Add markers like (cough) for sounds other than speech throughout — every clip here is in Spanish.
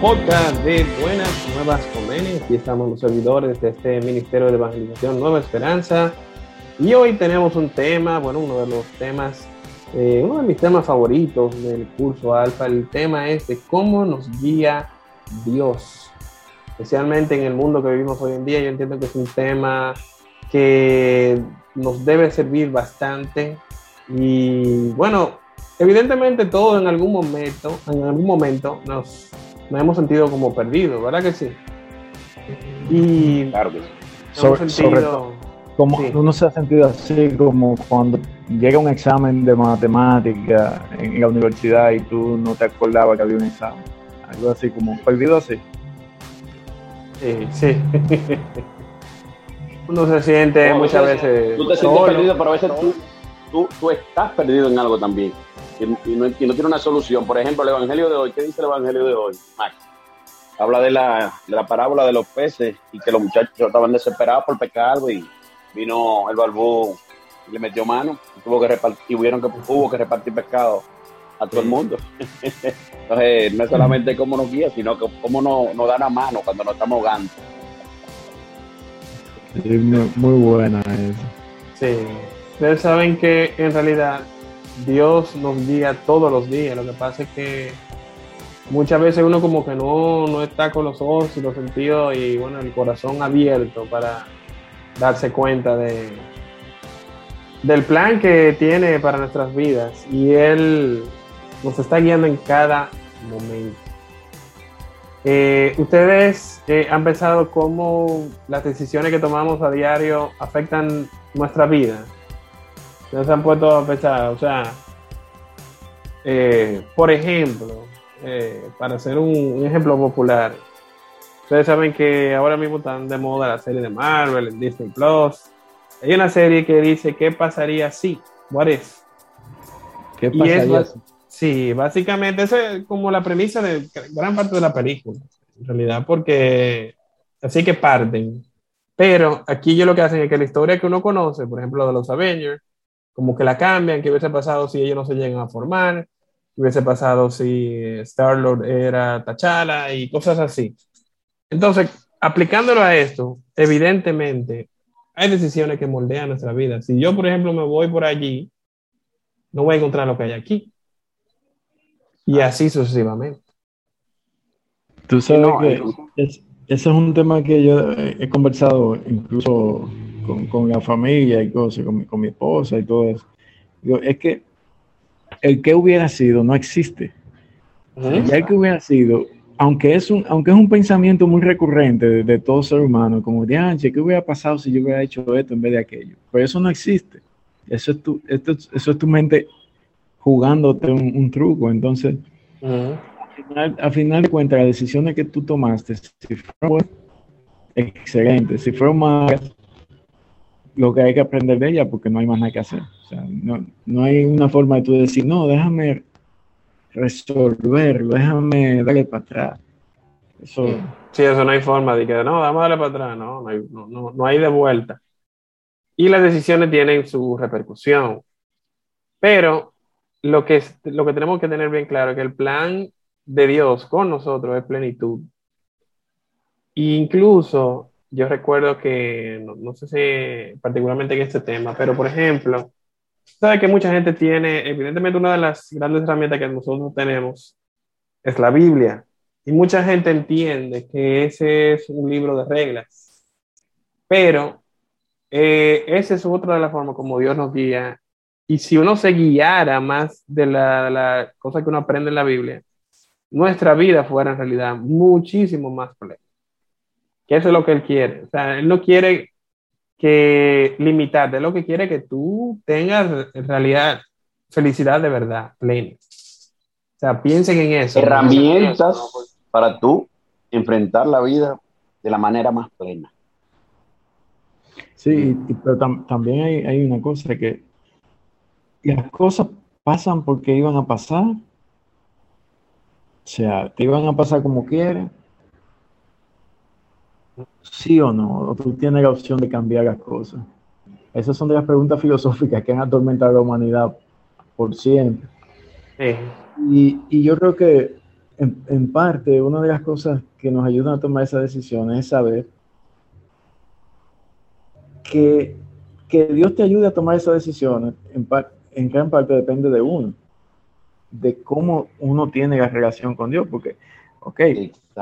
podcast de Buenas Nuevas Convenios. Aquí estamos los servidores de este Ministerio de Evangelización Nueva Esperanza. Y hoy tenemos un tema, bueno, uno de los temas, eh, uno de mis temas favoritos del curso Alfa. El tema es de cómo nos guía Dios. Especialmente en el mundo que vivimos hoy en día, yo entiendo que es un tema que nos debe servir bastante. Y bueno, evidentemente todos en algún momento, en algún momento nos, nos hemos sentido como perdidos, ¿verdad que sí? Y Claro que sí. hemos Sobre- sentido, sobre todo, Como Sí. uno se ha sentido así como cuando llega un examen de matemática en la universidad y tú no te acordabas que había un examen. Algo así como perdido así. sí, sí. (laughs) Uno se siente No, muchas veces Tú te sientes solo. perdido, pero a veces tú, tú, tú estás perdido en algo también. Y, y no, y no tiene una solución. Por ejemplo, el Evangelio de hoy. ¿Qué dice el Evangelio de hoy, Max? Habla de la, de la parábola de los peces y que los muchachos estaban desesperados por pecar algo y vino el barbú y le metió mano y tuvo que repartir, y hubieron que, hubo que repartir pescado a todo el mundo. (laughs) Entonces, no es solamente cómo nos guía, sino que cómo nos, nos da la mano cuando nos estamos ahogando. Sí, muy, muy buena eso. Sí. Ustedes saben que en realidad Dios nos guía todos los días. Lo que pasa es que muchas veces uno como que no, no está con los ojos y los sentidos y bueno, el corazón abierto para darse cuenta de del plan que tiene para nuestras vidas y Él nos está guiando en cada momento. Eh, ¿Ustedes eh, han pensado cómo las decisiones que tomamos a diario afectan nuestra vida? ¿Ustedes se han puesto a pensar? O sea, eh, por ejemplo, para hacer un ejemplo popular, ustedes saben que ahora mismo están de moda la serie de Marvel en Disney Plus. Hay una serie que dice qué pasaría si, what if. ¿Qué pasaría bas- Sí, básicamente esa es como la premisa de gran parte de la película, en realidad, porque así que parten. Pero aquí yo lo que hacen es que la historia que uno conoce, por ejemplo, de los Avengers, como que la cambian, qué hubiese pasado si ellos no se llegan a formar, qué hubiese pasado si Star-Lord era T'Challa y cosas así. Entonces, aplicándolo a esto, evidentemente, hay decisiones que moldean nuestra vida. Si yo, por ejemplo, me voy por allí, no voy a encontrar lo que hay aquí. Y así sucesivamente. Tú sabes No, que es- ese es un tema que yo he he conversado incluso con, con la familia y cosas, con mi, con mi esposa y todo eso. Digo, es que el que hubiera sido no existe. Ya el que hubiera sido, aunque es un, aunque es un pensamiento muy recurrente de, de todo ser humano, como de, "Ah, ¿qué hubiera pasado si yo hubiera hecho esto en vez de aquello? Pero eso no existe. Eso es tu, esto es- eso es tu mente jugándote un, un truco. Entonces, al final, al final de cuentas, las decisiones que tú tomaste, si fueron buenas, excelente. Si fueron malas, lo que hay que aprender de ella porque no hay más nada que hacer. O sea, no, no hay una forma de tú decir, no, déjame resolverlo, déjame darle para atrás. Eso, Sí, eso no hay forma de que no, vamos a darle para atrás, no, no hay, no- no hay de vuelta. Y las decisiones tienen su repercusión. Pero lo que, es- lo que tenemos que tener bien claro es que el plan de Dios con nosotros es plenitud. E incluso yo recuerdo que, no, no sé si particularmente en este tema, pero por ejemplo, sabe que mucha gente tiene, evidentemente una de las grandes herramientas que nosotros tenemos es la Biblia. Y mucha gente entiende que ese es un libro de reglas. Pero eh, esa es otra de las formas como Dios nos guía. Y si uno se guiara más de la, cosa que uno aprende en la Biblia, nuestra vida fuera en realidad muchísimo más plena. Que eso es lo que Él quiere. O sea, Él no quiere que limitarte, lo que quiere que tú tengas en realidad felicidad de verdad, plena. O sea, piensen en eso. herramientas para tú enfrentar la vida de la manera más plena. sí, y- pero tam- también hay, hay una cosa que las cosas pasan porque iban a pasar. sea, te iban a pasar como quieres, sí o no, o tú tienes la opción de cambiar las cosas. Esas son de las preguntas (laughs) filosóficas que han atormentado a la humanidad por siempre. Y, y, yo creo que en, en, parte una de las cosas que nos ayudan a tomar esa decisión es saber que, que Dios te ayude a tomar esas decisiones en, en gran parte depende de uno, de cómo uno tiene la relación con Dios, porque, ok,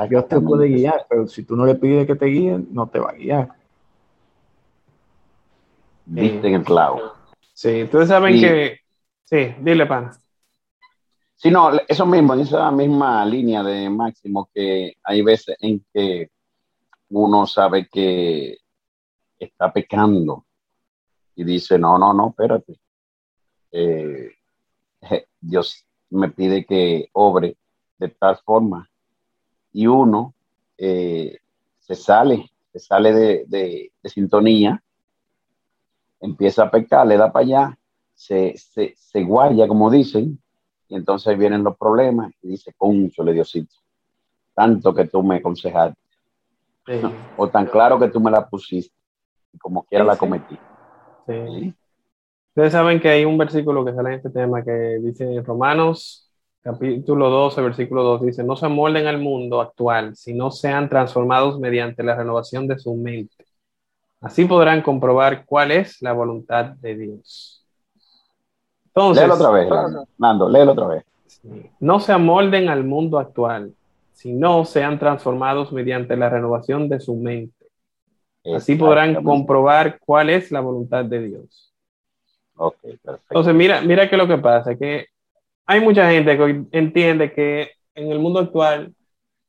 Dios te puede guiar, pero si tú no le pides que te guíen, no te va a guiar. Viste en el clavo. Sí, ustedes saben que... Sí, dile, pana. Sí, no, eso mismo, en esa misma línea de Máximo, que hay veces en que uno sabe que está pecando y dice, no, no, no, espérate. Eh, Dios me pide que obre de tal forma y uno eh, se sale, se sale de, de, sintonía, empieza a pecar, le da para allá, se, se, se guaya, como dicen, y entonces vienen los problemas y dice, le Diosito, tanto que tú me aconsejaste, o tan claro que tú me la pusiste, y como quiera la cometí. Ustedes saben que hay un versículo que sale en este tema que dice Romanos capítulo 12, versículo 2, dice, no se amolden al mundo actual, sino sean transformados mediante la renovación de su mente. Así podrán comprobar cuál es la voluntad de Dios. Entonces, léelo otra vez, Nando, léelo otra vez. No se amolden al mundo actual, sino sean transformados mediante la renovación de su mente. Así podrán comprobar cuál es la voluntad de Dios. Ok, perfecto. Entonces, mira, mira qué es lo que pasa, que hay mucha gente que entiende que en el mundo actual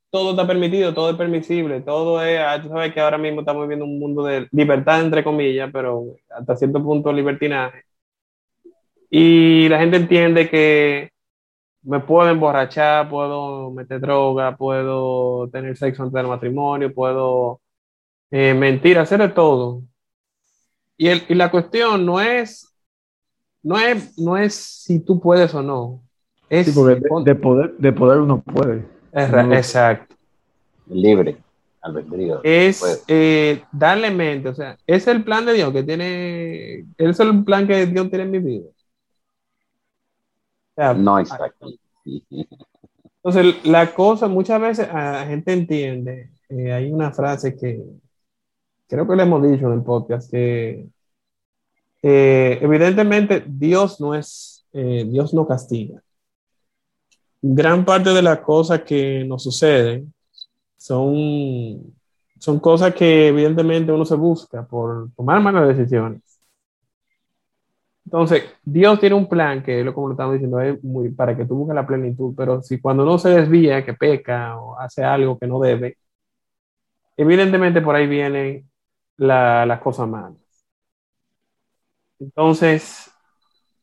todo está permitido, todo es permisible, todo es, ah, tú sabes que ahora mismo estamos viviendo un mundo de libertad, entre comillas, pero hasta cierto punto libertinaje. Y la gente entiende que me puedo emborrachar, puedo meter droga, puedo tener sexo antes del matrimonio, puedo eh, mentir, hacer de todo. Y, el, y la cuestión no es, no es, no es si tú puedes o no. Es, de, poder, de poder uno puede. exacto. Libre, albedrío. Es eh, darle mente, o sea, es el plan de Dios que tiene, es el plan que Dios tiene en mi vida. no, exacto. Entonces, la cosa, muchas veces la gente entiende, eh, hay una frase que creo que le hemos dicho en el podcast, que eh, evidentemente Dios no es, Dios no castiga gran parte de las cosas que nos suceden son, son cosas que evidentemente uno se busca por tomar malas decisiones. Entonces, Dios tiene un plan que, como lo estamos diciendo, es muy para que tú busques la plenitud, pero si cuando uno se desvía, que peca o hace algo que no debe, evidentemente por ahí vienen las cosas malas. Entonces,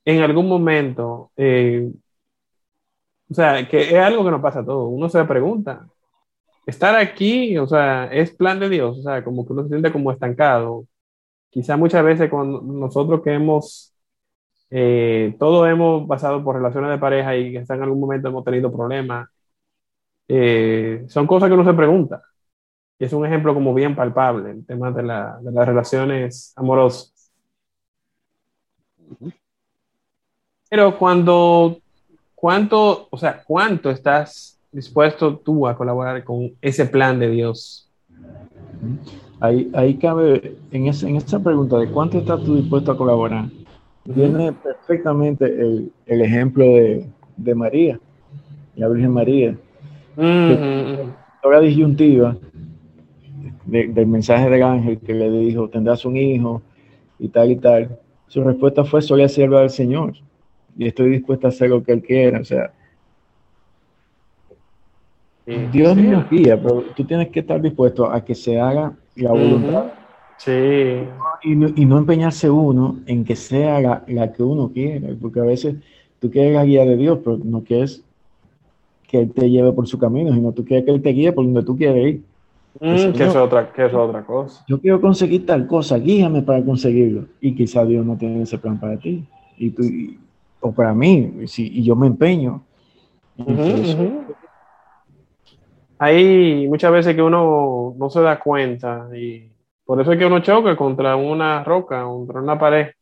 en algún momento, eh, o sea, que es algo que nos pasa a todos. Uno se pregunta, estar aquí, o sea, es plan de Dios, o sea, como que uno se siente como estancado. Quizá muchas veces con nosotros que hemos, eh, todos hemos pasado por relaciones de pareja y que en algún momento hemos tenido problemas, eh, son cosas que uno se pregunta. Y es un ejemplo como bien palpable, el tema de, la, de las relaciones amorosas. Pero cuando ¿Cuánto, o sea, cuánto estás dispuesto tú a colaborar con ese plan de Dios? Ahí, ahí cabe, en, en esa pregunta de cuánto estás tú dispuesto a colaborar, viene perfectamente el, el ejemplo de, de, María, la Virgen María. La disyuntiva del mensaje del ángel que le dijo, tendrás un hijo y tal y tal. Su respuesta fue, soy la sierva del Señor y estoy dispuesto a hacer lo que Él quiera. O sea, Dios nos guía, pero tú tienes que estar dispuesto a que se haga la voluntad. Sí. Y no, y no, empeñarse uno en que sea la, la, que uno quiera, porque a veces tú quieres la guía de Dios, pero no quieres que Él te lleve por su camino, sino tú quieres que Él te guíe por donde tú quieres ir. Mm, que, es otra, que es otra cosa. Yo quiero conseguir tal cosa, guíame para conseguirlo. Y quizá Dios no tiene ese plan para ti. Y tú, o para mí, si, y yo me empeño. hay muchas veces que uno no se da cuenta y por eso es que uno choca contra una roca, contra una pared.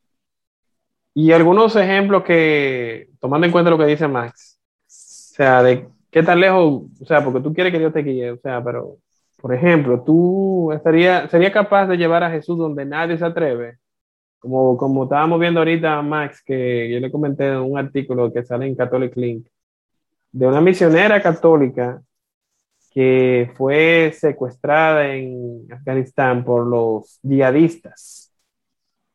Y algunos ejemplos que, tomando en cuenta lo que dice Max, o sea, de qué tan lejos, o sea, porque tú quieres que Dios te guíe, o sea, pero, por ejemplo, tú estaría, sería capaz de llevar a Jesús donde nadie se atreve. Como, como estábamos viendo ahorita, Max, que yo le comenté en un artículo que sale en Catholic Link, de una misionera católica que fue secuestrada en Afganistán por los yihadistas.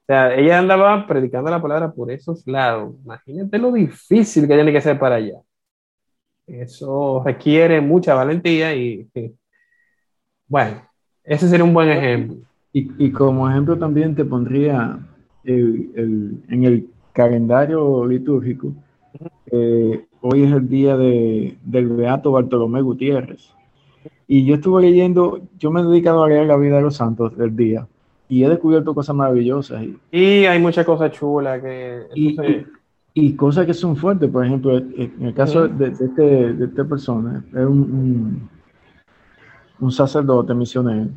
O sea, ella andaba predicando la palabra por esos lados. Imagínate lo difícil que tiene que ser para allá. Eso requiere mucha valentía y, (laughs) bueno, ese sería un buen ejemplo. Y, como ejemplo también te pondría en el calendario litúrgico, eh, hoy es el día de, del Beato Bartolomé Gutiérrez. Y yo estuve leyendo, yo me he dedicado a leer la vida de los santos del día y he descubierto cosas maravillosas. Y, hay muchas cosas chulas que... Y, cosas que son fuertes, por ejemplo, en el caso de, este, de esta persona, es un, un, sacerdote misionero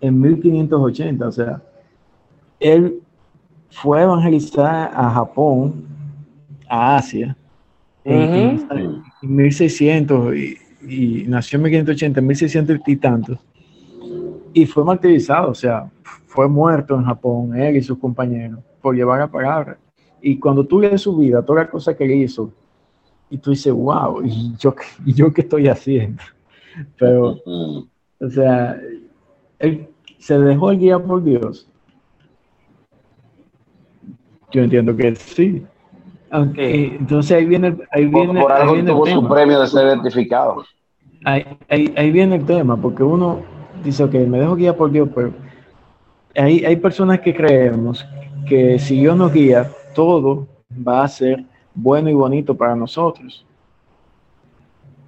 en 1580, o sea, él fue a evangelizar a Japón, a Asia, en, en 1600 y y nació en 1580, 1600 y tantos, y fue martirizado, o sea, fue muerto en Japón, él y sus compañeros, por llevar la palabra. Y cuando tú lees su vida, toda la cosa que él hizo, y tú dices, wow, ¿y yo, y yo qué estoy haciendo? Pero, o sea, él se dejó el guía por Dios. Yo entiendo que sí. Aunque, entonces ahí viene, ahí viene, por, algo tuvo su premio de ser identificado ahí, viene el tema, porque uno dice, ok, me dejo guiar por Dios, pero hay, hay personas que creemos que si Dios nos guía, todo va a ser bueno y bonito para nosotros.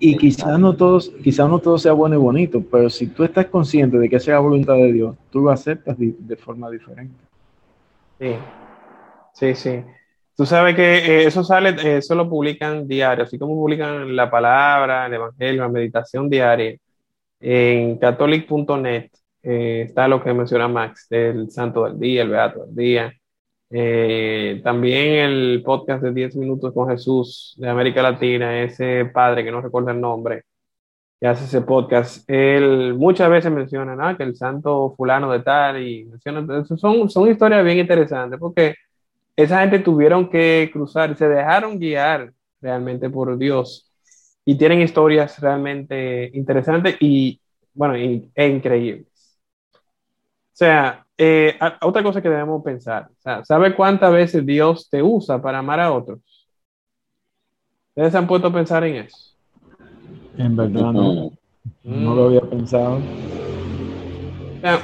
Y quizás no todos, quizás no todo sea bueno y bonito, pero si tú estás consciente de que esa es la voluntad de Dios, tú lo aceptas de forma diferente. Sí, sí, sí. Tú sabes que eh, eso sale, eh, eso lo publican diario, así como publican la palabra, el evangelio, la meditación diaria. En catholic.net eh, está lo que menciona Max, el santo del día, el beato del día. también el podcast de 10 minutos con Jesús de América Latina, ese padre que no recuerda el nombre, que hace ese podcast, él muchas veces menciona que el santo fulano de tal y menciona, son, son historias bien interesantes porque esa gente tuvieron que cruzar, se dejaron guiar realmente por Dios y tienen historias realmente interesantes y, bueno, e increíbles. O sea, eh, otra cosa que debemos pensar, ¿sabe cuántas veces Dios te usa para amar a otros? ¿Ustedes han puesto a pensar en eso? En verdad no. No lo había pensado.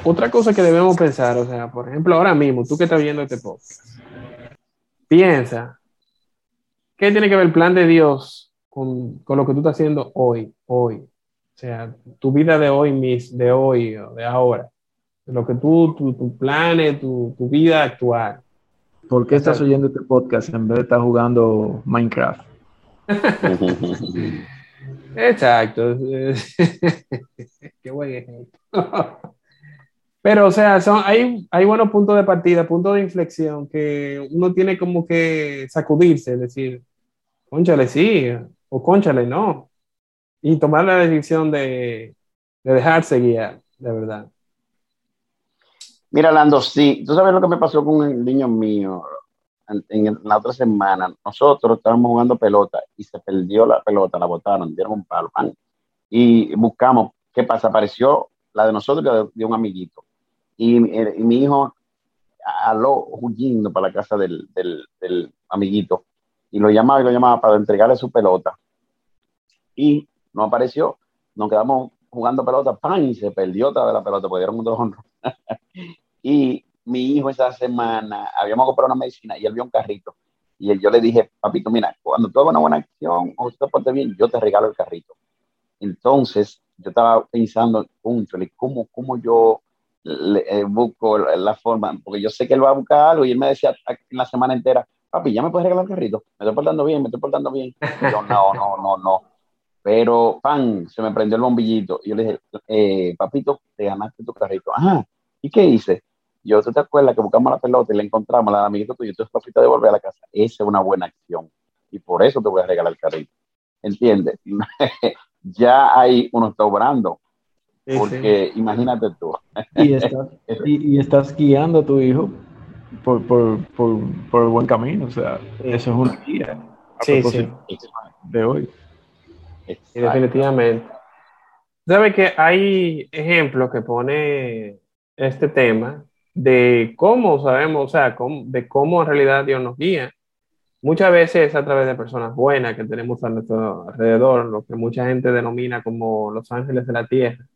otra cosa que debemos pensar, o sea, por ejemplo, ahora mismo, tú que estás viendo este podcast, Piensa, ¿qué tiene que ver el plan de Dios con, lo que tú estás haciendo hoy, hoy? O sea, tu vida de hoy, mis, de hoy, de ahora. Lo que tú, tu, tu planes, tu, tu, vida actual. ¿Por qué estás oyendo este podcast en vez de estar jugando Minecraft? (laughs) Exacto. (laughs) Qué buen ejemplo. Pero, o sea, son, hay, hay buenos puntos de partida, puntos de inflexión que uno tiene como que sacudirse, decir, conchale sí, o conchale no. Y tomar la decisión de, de dejarse guiar, de verdad. Mira, Lando, sí, tú sabes lo que me pasó con el niño mío en, la otra semana. Nosotros estábamos jugando pelota y se perdió la pelota, la botaron, dieron un palo, y buscamos qué pasa. Apareció la de nosotros y la de un amiguito y, mi hijo aló huyendo para la casa del, del, amiguito y lo llamaba y lo llamaba para entregarle su pelota y no apareció. Nos quedamos jugando pelota, pan, y se perdió otra vez la pelota, porque dieron un dos (laughs) Y mi hijo esa semana, habíamos comprado una medicina y él vio un carrito. Y yo le dije, papito, mira, cuando tú hagas una buena acción o te portes bien, yo te regalo el carrito. Entonces, yo estaba pensando, ¿cómo, cómo yo le, eh, busco la forma, porque yo sé que él va a buscar algo y él me decía en la semana entera, papi, ya me puedes regalar el carrito, me estoy portando bien, me estoy portando bien. yo, no, no, no, no. Pero, pan, se me prendió el bombillito. Y yo le dije, eh, papito, te ganaste tu carrito. Ajá, ¿y qué hice? Yo, ¿tú te acuerdas que buscamos la pelota y la encontramos, la amiguito tuyo, tú papito de volver a la casa? Esa es una buena acción. Y por eso te voy a regalar el carrito. ¿Entiendes? (laughs) ya ahí uno está obrando. Porque imagínate tú. y, estás, y, estás guiando a tu hijo por, por, por, por, el buen camino. O sea, eso es una guía. sí, sí. De hoy. definitivamente. ¿Sabe que hay ejemplos que pone este tema de cómo sabemos, o sea, de cómo en realidad Dios nos guía? Muchas veces es a través de personas buenas que tenemos a nuestro alrededor, lo que mucha gente denomina como los ángeles de la tierra.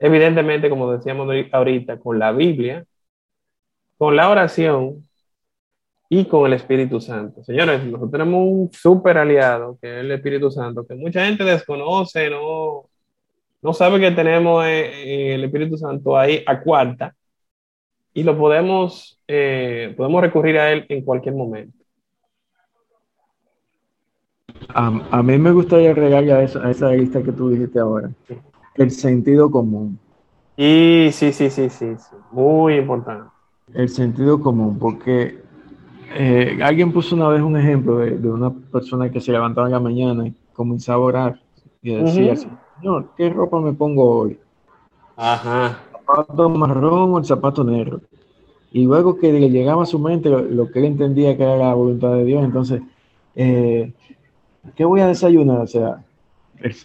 Evidentemente, como decíamos ahorita, con la Biblia, con la oración y con el Espíritu Santo. Señores, nosotros tenemos un súper aliado, que es el Espíritu Santo, que mucha gente desconoce, no, no sabe que tenemos eh, el Espíritu Santo ahí a cuarta y lo podemos, eh, podemos recurrir a él en cualquier momento. A, mí me gustaría agregar a esa, a esa lista que tú dijiste ahora, el sentido común. Y sí, sí, sí, sí, sí, muy importante. El sentido común, porque eh, alguien puso una vez un ejemplo de, una persona que se levantaba en la mañana y comenzaba a orar y decía, Señor, ¿qué ropa me pongo hoy? Ajá. ¿Zapato marrón o el zapato negro? Y luego que le llegaba a su mente lo, que él entendía que era la voluntad de Dios, entonces, eh, ¿qué voy a desayunar? O sea,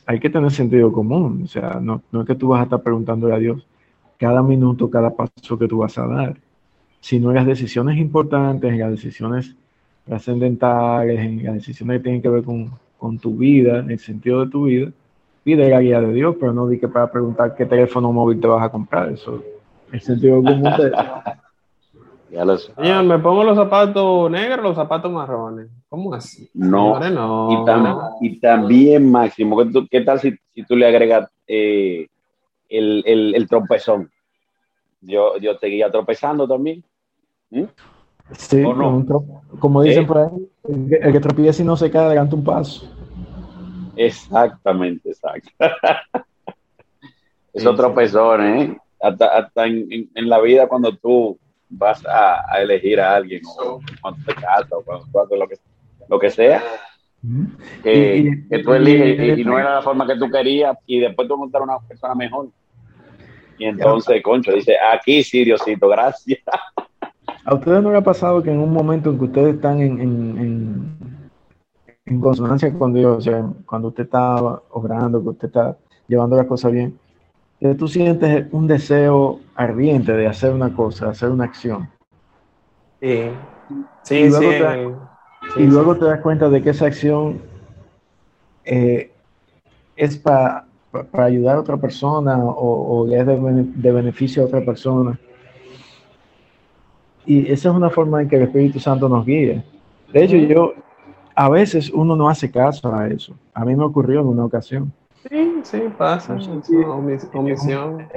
hay que tener sentido común, o sea, no, no es que tú vas a estar preguntándole a Dios cada minuto, cada paso que tú vas a dar sino en las decisiones importantes, en las decisiones trascendentales, en las decisiones que tienen que ver con, con, tu vida, en el sentido de tu vida, pide la guía de Dios, pero no di que para preguntar qué teléfono móvil te vas a comprar. Eso, el sentido común de... (laughs) Ya lo sé. Señor, me pongo los zapatos negros los zapatos marrones. ¿Cómo así? No. Y, también, Máximo, ¿qué, tal si, si, tú le agregas eh, el, el, el, trompezón? Yo, yo seguía tropezando también. ¿Mm? Sí, como dicen por ahí, el que, tropieza y no se cae adelante un paso. Exactamente, exacto. (laughs) Esos tropezones, ¿eh? Hasta, en, la vida cuando tú vas a, elegir a alguien, o cuando te casas, o cuando tú haces lo que, lo que sea, que, tú eliges y, no era la forma que tú querías, y después tú montar una persona mejor. Y entonces, concho, dice, aquí sí, Diosito, gracias. (laughs) ¿A ustedes no le ha pasado que en un momento en que ustedes están en, en, en, consonancia con Dios, o sea, cuando usted está obrando, que usted está llevando las cosas bien, que tú sientes un deseo ardiente de hacer una cosa, hacer una acción? Sí, sí, y luego, te, y luego te das cuenta de que esa acción eh, es para ayudar a otra persona o, o es de, de beneficio a otra persona y esa es una forma en que el Espíritu Santo nos guía. De hecho, yo, a veces uno no hace caso a eso. A mí me ocurrió en una ocasión. Sí, sí, pasa. omisión.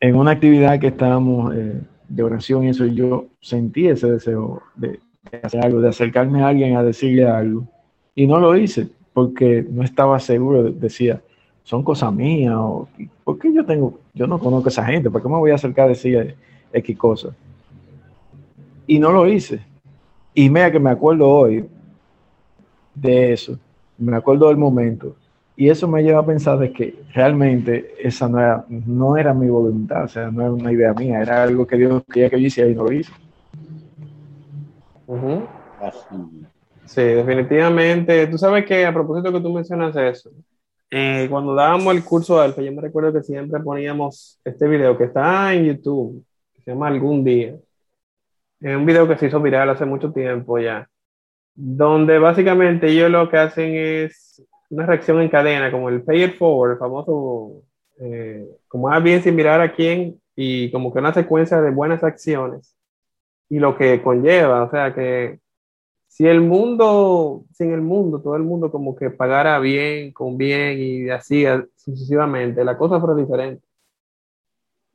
En una actividad que estábamos eh, de oración y eso, yo sentí ese deseo de, hacer algo, de acercarme a alguien a decirle algo. Y no lo hice porque no estaba seguro. Decía, son cosas mías. O, ¿Por qué yo tengo, yo no conozco a esa gente? ¿Por qué me voy a acercar a decirle X cosas? y no lo hice. Y mira que me acuerdo hoy de eso, me acuerdo del momento. Y eso me lleva a pensar de que realmente esa no era, no era mi voluntad, o sea, no era una idea mía, era algo que Dios quería que yo hiciera y no lo hice. Sí, definitivamente. Tú sabes que a propósito que tú mencionas eso, eh, cuando dábamos el curso de Alfa, yo me recuerdo que siempre poníamos este video que está en YouTube, que se llama Algún Día en un video que se hizo viral hace mucho tiempo ya, donde básicamente ellos lo que hacen es una reacción en cadena, como el pay it forward, el famoso, eh, como bien sin mirar a quién, y como que una secuencia de buenas acciones y lo que conlleva, o sea que si el mundo, sin el mundo, todo el mundo como que pagara bien, con bien y así sucesivamente, la cosa fuera diferente.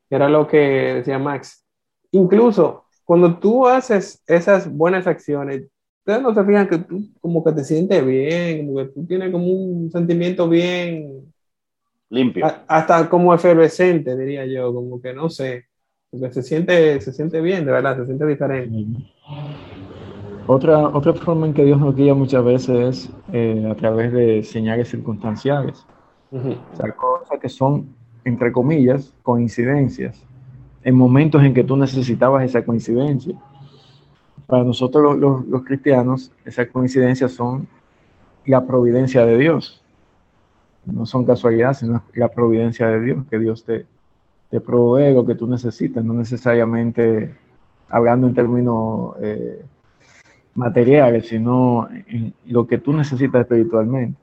Era lo que decía Max. Incluso cuando tú haces esas buenas acciones, ustedes no se fijan que tú como que te sientes bien, como que tú tienes como un sentimiento bien Limpio. a- hasta como efervescente, diría yo, como que no sé, porque se siente, se siente bien, de verdad, se siente diferente. Otra, otra forma en que Dios nos guía muchas veces es eh, a través de señales circunstanciales. Ujú. O sea, cosas que son, entre comillas, coincidencias, en momentos en que tú necesitabas esa coincidencia. Para nosotros los, cristianos, esas coincidencias son la providencia de Dios. No son casualidades, sino la providencia de Dios, que Dios te, te provee lo que tú necesitas, no necesariamente hablando en términos eh, materiales, sino en lo que tú necesitas espiritualmente.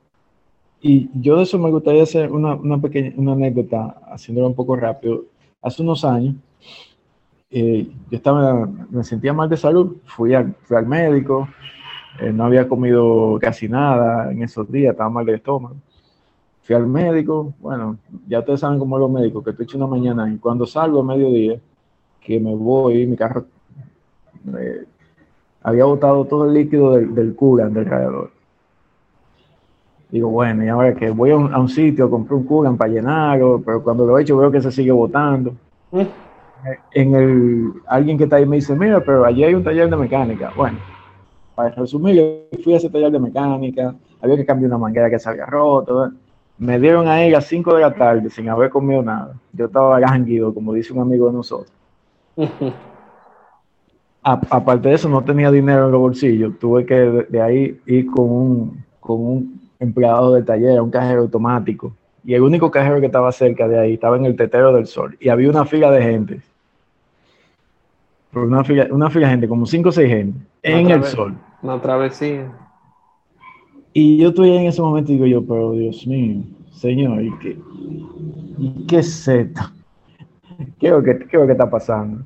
Y yo de eso me gustaría hacer una, una pequeña una anécdota, haciéndolo un poco rápido. Hace unos años, eh, yo estaba, me sentía mal de salud, fui al, médico, eh, no había comido casi nada en esos días, estaba mal de estómago. Fui al médico, bueno, ya ustedes saben cómo los médicos, que estoy hecho una mañana y cuando salgo a mediodía, que me voy, mi carro eh, había botado todo el líquido del, del coolant del radiador. Digo, bueno, y ahora que voy a un, sitio, compré un coolant para llenarlo, pero cuando lo he hecho veo que se sigue botando. Mm. En el, alguien que está ahí me dice, mira, pero allí hay un taller de mecánica. Bueno, para resumir, fui a ese taller de mecánica, había que cambiar una manguera que se había roto. Me dieron ahí a las 5 de la tarde sin haber comido nada. Yo estaba lánguido, como dice un amigo de nosotros. (laughs) A- aparte de eso, no tenía dinero en los bolsillos. Tuve que de, de ahí ir con un, con un empleado del taller, un cajero automático. Y el único cajero que estaba cerca de ahí estaba en el tetero del sol. Y había una fila de gente. Pero una fila, una fila de gente, como cinco o seis gente, en el sol. Una travesía. Y yo estoy en ese momento y digo yo, pero Dios mío, Señor, ¿y qué, y qué es esto? (laughs) ¿Qué es lo que, qué es lo que está pasando?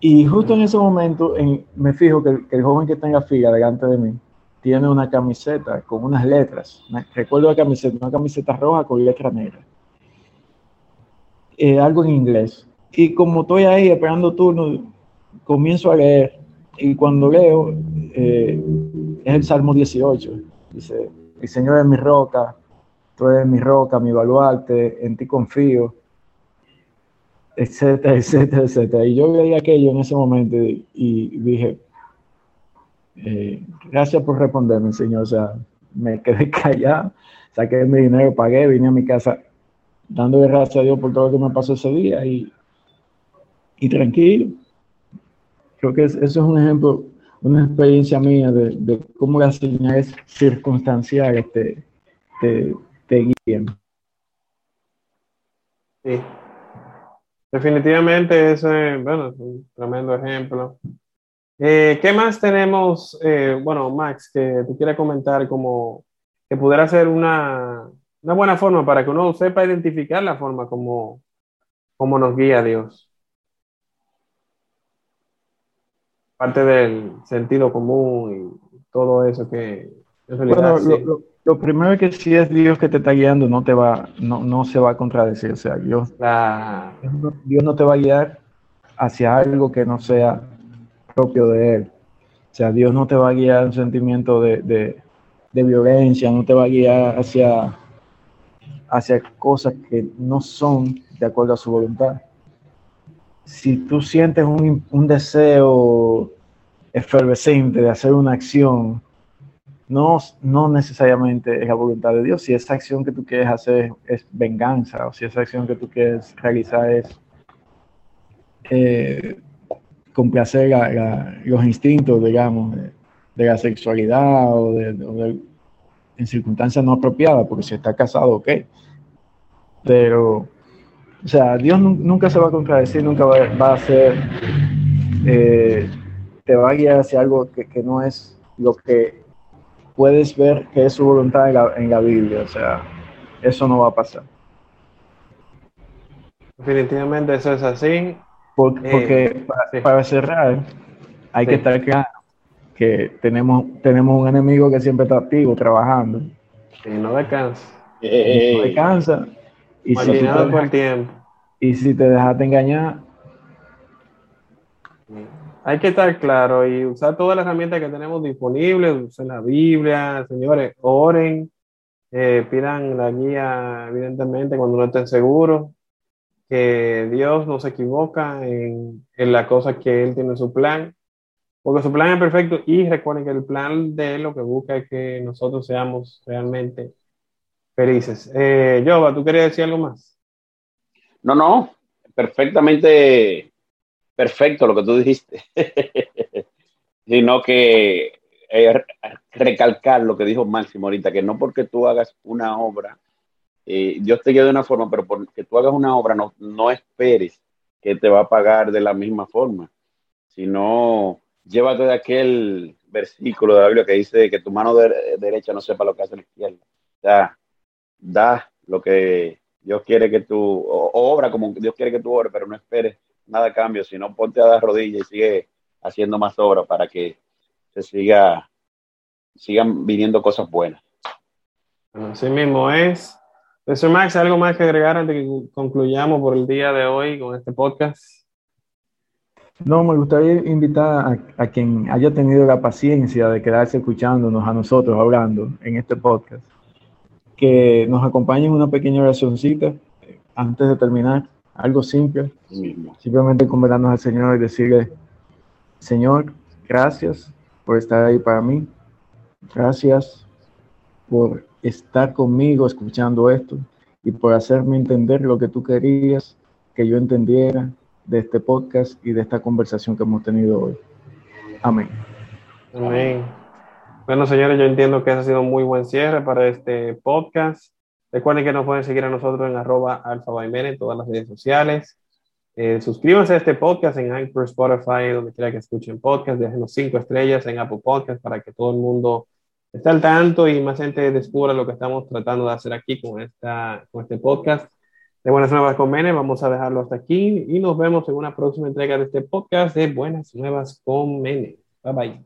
Y justo en ese momento en- me fijo que, el- que el joven que está en la fila delante de mí tiene una camiseta con unas letras. Una- recuerdo la camiseta, una camiseta roja con letra negra. Eh, algo en inglés. Y como estoy ahí esperando turno, comienzo a leer. Y cuando leo, eh, es el Salmo 18. Dice, el Señor es mi roca, tú eres mi roca, mi baluarte, en ti confío, etcétera, etcétera, etcétera. Y yo leí aquello en ese momento y, dije, eh, gracias por responderme, Señor. O sea, me quedé (laughs) callado, saqué mi dinero, pagué, vine a mi casa dándole gracias a Dios por todo lo que me pasó ese día y, y tranquilo. Creo que es- eso es un ejemplo, una experiencia mía de, cómo las señales circunstanciales te, te, te guían. Sí. Definitivamente ese, bueno, es un tremendo ejemplo. Eh, ¿qué más tenemos? eh, bueno, Max, que tú quieres comentar como que pudiera ser una, una buena forma para que uno sepa identificar la forma como, como nos guía Dios. Parte del sentido común y todo eso que en realidad Bueno, lo, sí. lo- lo primero que si es Dios que te está guiando, no te va, no, no se va a contradecir. O sea, Dios, La- Dios no te va a guiar hacia algo que no sea propio de Él. O sea, Dios no te va a guiar un sentimiento de, de- de violencia, no te va a guiar hacia, hacia cosas que no son de acuerdo a su voluntad. Si tú sientes un, deseo efervescente de hacer una acción, no, no necesariamente es la voluntad de Dios. Si esa acción que tú quieres hacer es venganza, o si esa acción que tú quieres realizar es eh, complacer la- la- los instintos, digamos, de, de la sexualidad o, en circunstancias no apropiadas, porque si está casado, ok. Pero, o sea, Dios nu- nunca se va a contradecir, nunca va, va a ser, eh, te va a guiar hacia algo que, que no es lo que puedes ver que es su voluntad en la, en la Biblia. O sea, eso no va a pasar. definitivamente eso es así. Eh, Porque, para, sí. para cerrar, hay Sí. que estar claro que tenemos, tenemos un enemigo que siempre está activo, trabajando, Que no descansa. no descansa. Y si, te, tiempo. y si te dejaste engañar, hay que estar claro y usar todas las herramientas que tenemos disponibles, usen la Biblia, señores, oren, eh, pidan la guía, evidentemente, cuando no estén seguros, que Dios no se equivoca en, en la cosa que Él tiene en su plan, porque su plan es perfecto y recuerden que el plan de Él lo que busca es que nosotros seamos realmente felices. Eh, ¿tú querías decir algo más? No, no, perfectamente perfecto lo que tú dijiste, (laughs) sino que eh, recalcar lo que dijo Máximo ahorita, que no porque tú hagas una obra, eh, Dios te guía de una forma, pero porque tú hagas una obra no, no esperes que te va a pagar de la misma forma, sino llévate de aquel versículo de la Biblia que dice que tu mano derecha no sepa lo que hace la izquierda. Da lo que Dios quiere que tú, o, obra como Dios quiere que tú obres, pero no esperes nada a cambio, sino ponte a dar rodillas y sigue haciendo más obras para que se siga, sigan viniendo cosas buenas. Así mismo es. Profesor Max, ¿algo más que agregar antes que concluyamos por el día de hoy con este podcast? No, me gustaría invitar a, a, quien haya tenido la paciencia de quedarse escuchándonos a nosotros hablando en este podcast, que nos acompañen una pequeña oracióncita antes de terminar algo simple, simplemente conversarnos al Señor y decirle, Señor, gracias por estar ahí para mí, gracias por estar conmigo escuchando esto y por hacerme entender lo que tú querías que yo entendiera de este podcast y de esta conversación que hemos tenido hoy. Amén. Amén. Bueno, señores, yo entiendo que ese ha sido un muy buen cierre para este podcast. Recuerden que nos pueden seguir a nosotros en arroba alfa en todas las redes sociales. Eh, suscríbanse a este podcast en Anchor, Spotify, donde quiera que escuchen podcast. Déjenos cinco estrellas en Apple Podcast para que todo el mundo esté al tanto y más gente descubra lo que estamos tratando de hacer aquí con, esta, con este podcast. De Buenas Nuevas con Mene, vamos a dejarlo hasta aquí y nos vemos en una próxima entrega de este podcast de Buenas Nuevas con Mene. Bye bye.